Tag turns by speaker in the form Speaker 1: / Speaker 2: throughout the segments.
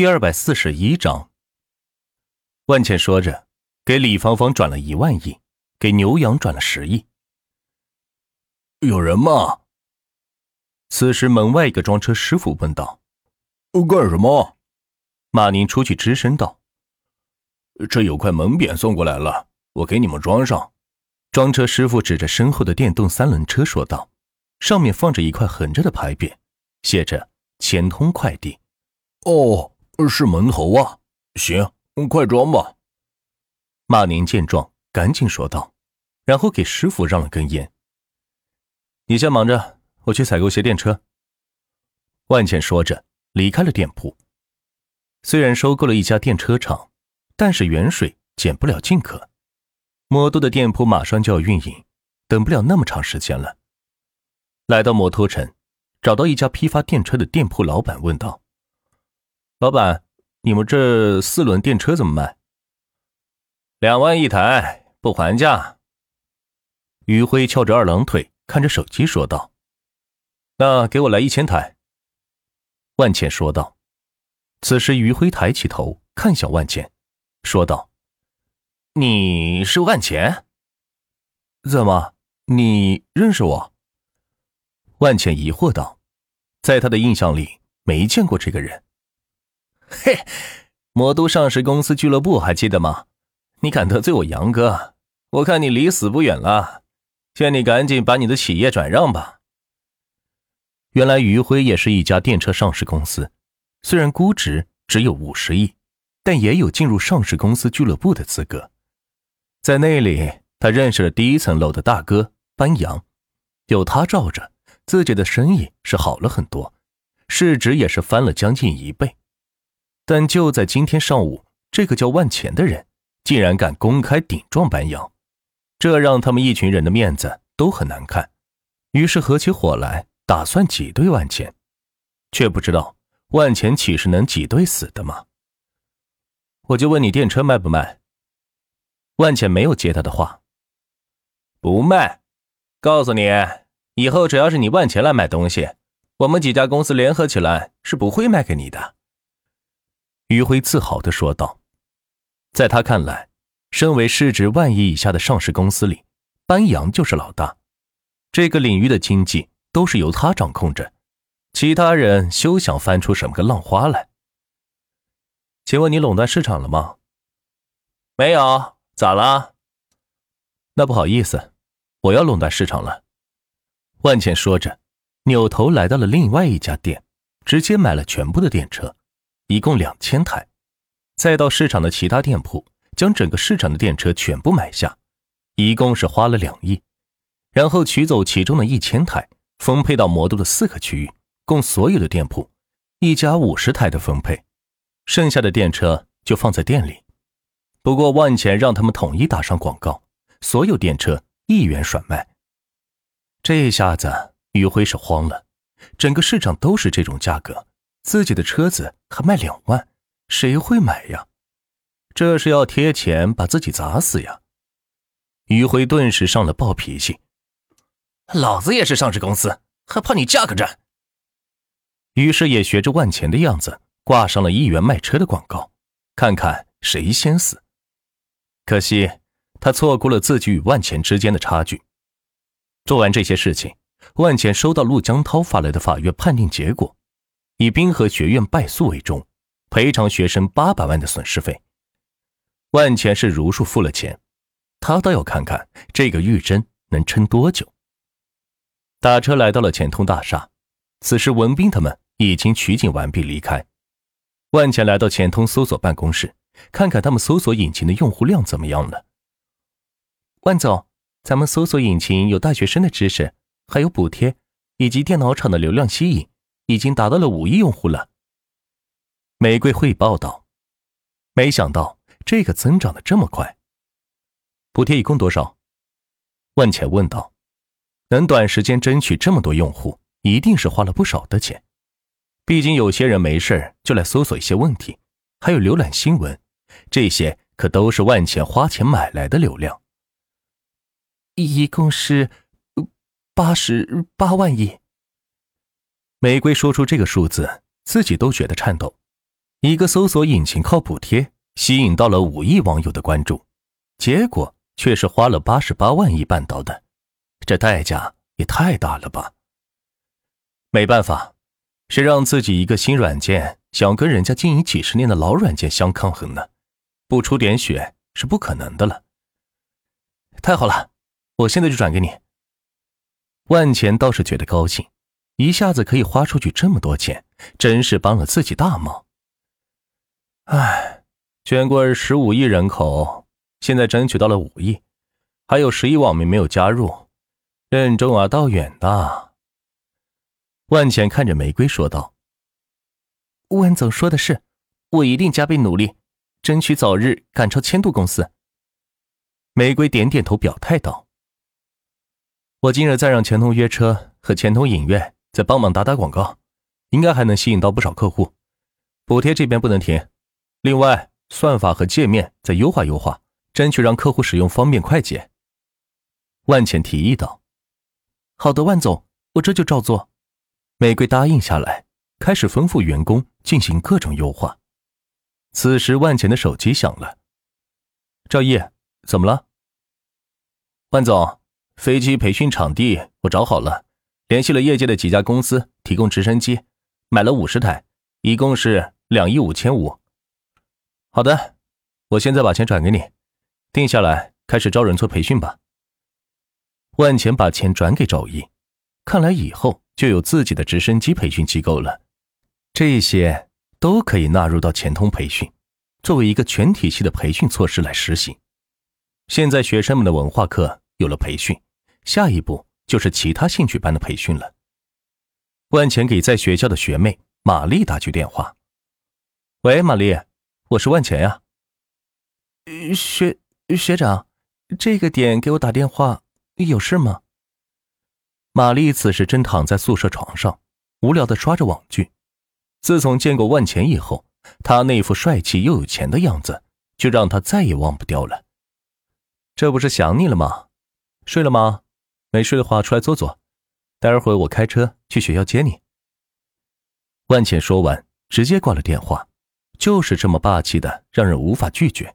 Speaker 1: 第二百四十一章，万茜说着，给李芳芳转了一万亿，给牛羊转了十亿。
Speaker 2: 有人吗？
Speaker 1: 此时门外一个装车师傅问道：“
Speaker 2: 干什么？”
Speaker 1: 马宁出去吱声道：“
Speaker 2: 这有块门匾送过来了，我给你们装上。”
Speaker 1: 装车师傅指着身后的电动三轮车说道：“上面放着一块横着的牌匾，写着‘钱通快递’。”
Speaker 2: 哦。是门头啊，行，快装吧。
Speaker 1: 马宁见状，赶紧说道，然后给师傅让了根烟。你先忙着，我去采购些电车。万茜说着离开了店铺。虽然收购了一家电车厂，但是远水捡不了近渴，魔都的店铺马上就要运营，等不了那么长时间了。来到摩托城，找到一家批发电车的店铺老板，问道。老板，你们这四轮电车怎么卖？
Speaker 3: 两万一台，不还价。
Speaker 1: 余辉翘着二郎腿，看着手机说道：“
Speaker 3: 那给我来一千台。”
Speaker 1: 万茜说道。此时，余辉抬起头看向万茜，说道：“
Speaker 3: 你是万茜？
Speaker 1: 怎么，你认识我？”万茜疑惑道：“在他的印象里，没见过这个人。”
Speaker 3: 嘿，魔都上市公司俱乐部还记得吗？你敢得罪我杨哥，我看你离死不远了。劝你赶紧把你的企业转让吧。
Speaker 1: 原来余辉也是一家电车上市公司，虽然估值只有五十亿，但也有进入上市公司俱乐部的资格。在那里，他认识了第一层楼的大哥班扬，有他罩着，自己的生意是好了很多，市值也是翻了将近一倍。但就在今天上午，这个叫万钱的人竟然敢公开顶撞班扬，这让他们一群人的面子都很难看。于是合起伙来，打算挤兑万钱，却不知道万钱岂是能挤兑死的吗？我就问你电车卖不卖？万钱没有接他的话，
Speaker 3: 不卖。告诉你，以后只要是你万钱来买东西，我们几家公司联合起来是不会卖给你的。
Speaker 1: 余辉自豪的说道：“在他看来，身为市值万亿以下的上市公司里，班扬就是老大。这个领域的经济都是由他掌控着，其他人休想翻出什么个浪花来。请问你垄断市场了吗？
Speaker 3: 没有，咋了？
Speaker 1: 那不好意思，我要垄断市场了。”万茜说着，扭头来到了另外一家店，直接买了全部的电车。一共两千台，再到市场的其他店铺，将整个市场的电车全部买下，一共是花了两亿，然后取走其中的一千台，分配到魔都的四个区域，供所有的店铺一家五十台的分配，剩下的电车就放在店里。不过万钱让他们统一打上广告，所有电车一元甩卖。这下子余辉是慌了，整个市场都是这种价格。自己的车子还卖两万，谁会买呀？这是要贴钱把自己砸死呀！余辉顿时上了暴脾气：“
Speaker 3: 老子也是上市公司，还怕你价格战？”
Speaker 1: 于是也学着万钱的样子，挂上了一元卖车的广告，看看谁先死。可惜他错过了自己与万钱之间的差距。做完这些事情，万钱收到陆江涛发来的法院判定结果。以滨河学院败诉为终，赔偿学生八百万的损失费。万钱是如数付了钱，他倒要看看这个玉珍能撑多久。打车来到了钱通大厦，此时文斌他们已经取景完毕离开。万钱来到钱通搜索办公室，看看他们搜索引擎的用户量怎么样了。万总，咱们搜索引擎有大学生的知识，还有补贴，以及电脑厂的流量吸引。已经达到了五亿用户了。玫瑰汇报道，没想到这个增长的这么快。补贴一共多少？万浅问道。能短时间争取这么多用户，一定是花了不少的钱。毕竟有些人没事就来搜索一些问题，还有浏览新闻，这些可都是万浅花钱买来的流量。一共是八十八万亿。玫瑰说出这个数字，自己都觉得颤抖。一个搜索引擎靠补贴吸引到了五亿网友的关注，结果却是花了八十八万亿办到的，这代价也太大了吧！没办法，谁让自己一个新软件想跟人家经营几十年的老软件相抗衡呢？不出点血是不可能的了。太好了，我现在就转给你。万钱倒是觉得高兴，一下子可以花出去这么多钱，真是帮了自己大忙。唉，全国十五亿人口，现在争取到了五亿，还有十亿网民没有加入，任重而道远的。万钱看着玫瑰说道：“
Speaker 4: 万总说的是，我一定加倍努力，争取早日赶超千度公司。”
Speaker 1: 玫瑰点点头表态道：“我今日再让钱通约车和钱通影院再帮忙打打广告，应该还能吸引到不少客户。补贴这边不能停，另外算法和界面再优化优化，争取让客户使用方便快捷。”万钱提议道：“
Speaker 4: 好的，万总，我这就照做。”
Speaker 1: 玫瑰答应下来，开始吩咐员工进行各种优化。此时，万钱的手机响了。赵毅，怎么了？万总，飞机培训场地我找好了，联系了业界的几家公司提供直升机，买了五十台，一共是两亿五千五。好的，我现在把钱转给你，定下来开始招人做培训吧。万钱把钱转给赵毅，看来以后。就有自己的直升机培训机构了，这些都可以纳入到钱通培训，作为一个全体系的培训措施来实行。现在学生们的文化课有了培训，下一步就是其他兴趣班的培训了。万钱给在学校的学妹玛丽打去电话：“喂，玛丽，我是万钱呀。
Speaker 4: 学学长，这个点给我打电话，有事吗？”
Speaker 1: 玛丽此时正躺在宿舍床上，无聊的刷着网剧。自从见过万钱以后，他那副帅气又有钱的样子，就让他再也忘不掉了。这不是想你了吗？睡了吗？没睡的话，出来坐坐。待会儿我开车去学校接你。万钱说完，直接挂了电话，就是这么霸气的，让人无法拒绝。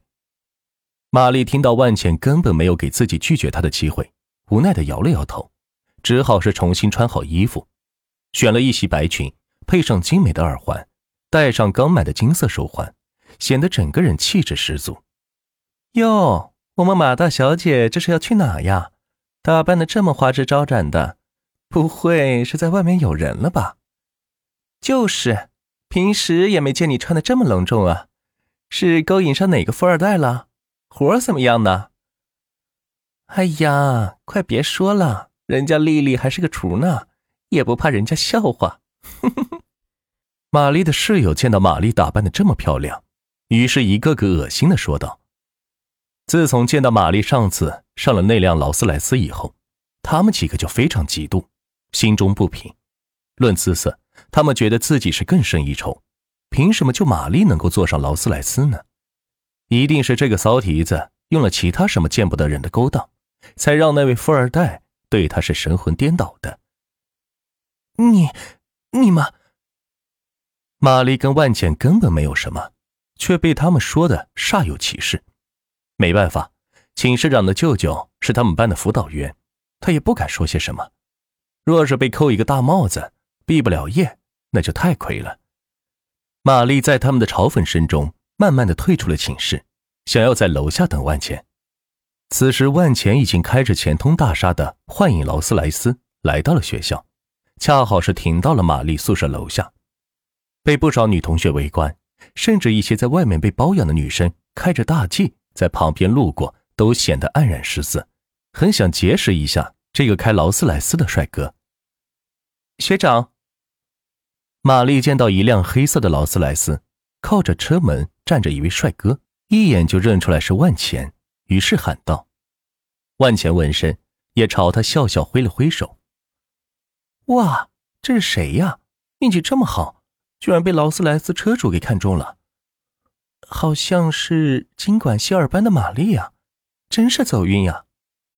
Speaker 1: 玛丽听到万钱根本没有给自己拒绝他的机会，无奈的摇了摇头。只好是重新穿好衣服，选了一袭白裙，配上精美的耳环，戴上刚买的金色手环，显得整个人气质十足。
Speaker 4: 哟，我们马大小姐这是要去哪呀？打扮的这么花枝招展的，不会是在外面有人了吧？就是，平时也没见你穿的这么隆重啊，是勾引上哪个富二代了？活怎么样呢？哎呀，快别说了。人家丽丽还是个厨呢，也不怕人家笑话。
Speaker 1: 玛丽的室友见到玛丽打扮的这么漂亮，于是一个个恶心的说道：“自从见到玛丽上次上了那辆劳斯莱斯以后，他们几个就非常嫉妒，心中不平。论姿色，他们觉得自己是更胜一筹。凭什么就玛丽能够坐上劳斯莱斯呢？一定是这个骚蹄子用了其他什么见不得人的勾当，才让那位富二代。”对他是神魂颠倒的。
Speaker 4: 你，你们，
Speaker 1: 玛丽跟万茜根本没有什么，却被他们说的煞有其事。没办法，寝室长的舅舅是他们班的辅导员，他也不敢说些什么。若是被扣一个大帽子，毕不了业，那就太亏了。玛丽在他们的嘲讽声中，慢慢的退出了寝室，想要在楼下等万茜。此时，万钱已经开着钱通大厦的幻影劳斯莱斯来到了学校，恰好是停到了玛丽宿舍楼下，被不少女同学围观，甚至一些在外面被包养的女生开着大 G 在旁边路过，都显得黯然失色，很想结识一下这个开劳斯莱斯的帅哥。
Speaker 4: 学长，
Speaker 1: 玛丽见到一辆黑色的劳斯莱斯，靠着车门站着一位帅哥，一眼就认出来是万钱。于是喊道：“万钱闻声，也朝他笑笑，挥了挥手。
Speaker 4: 哇，这是谁呀？运气这么好，居然被劳斯莱斯车主给看中了。好像是经管系二班的玛丽呀，真是走运呀。”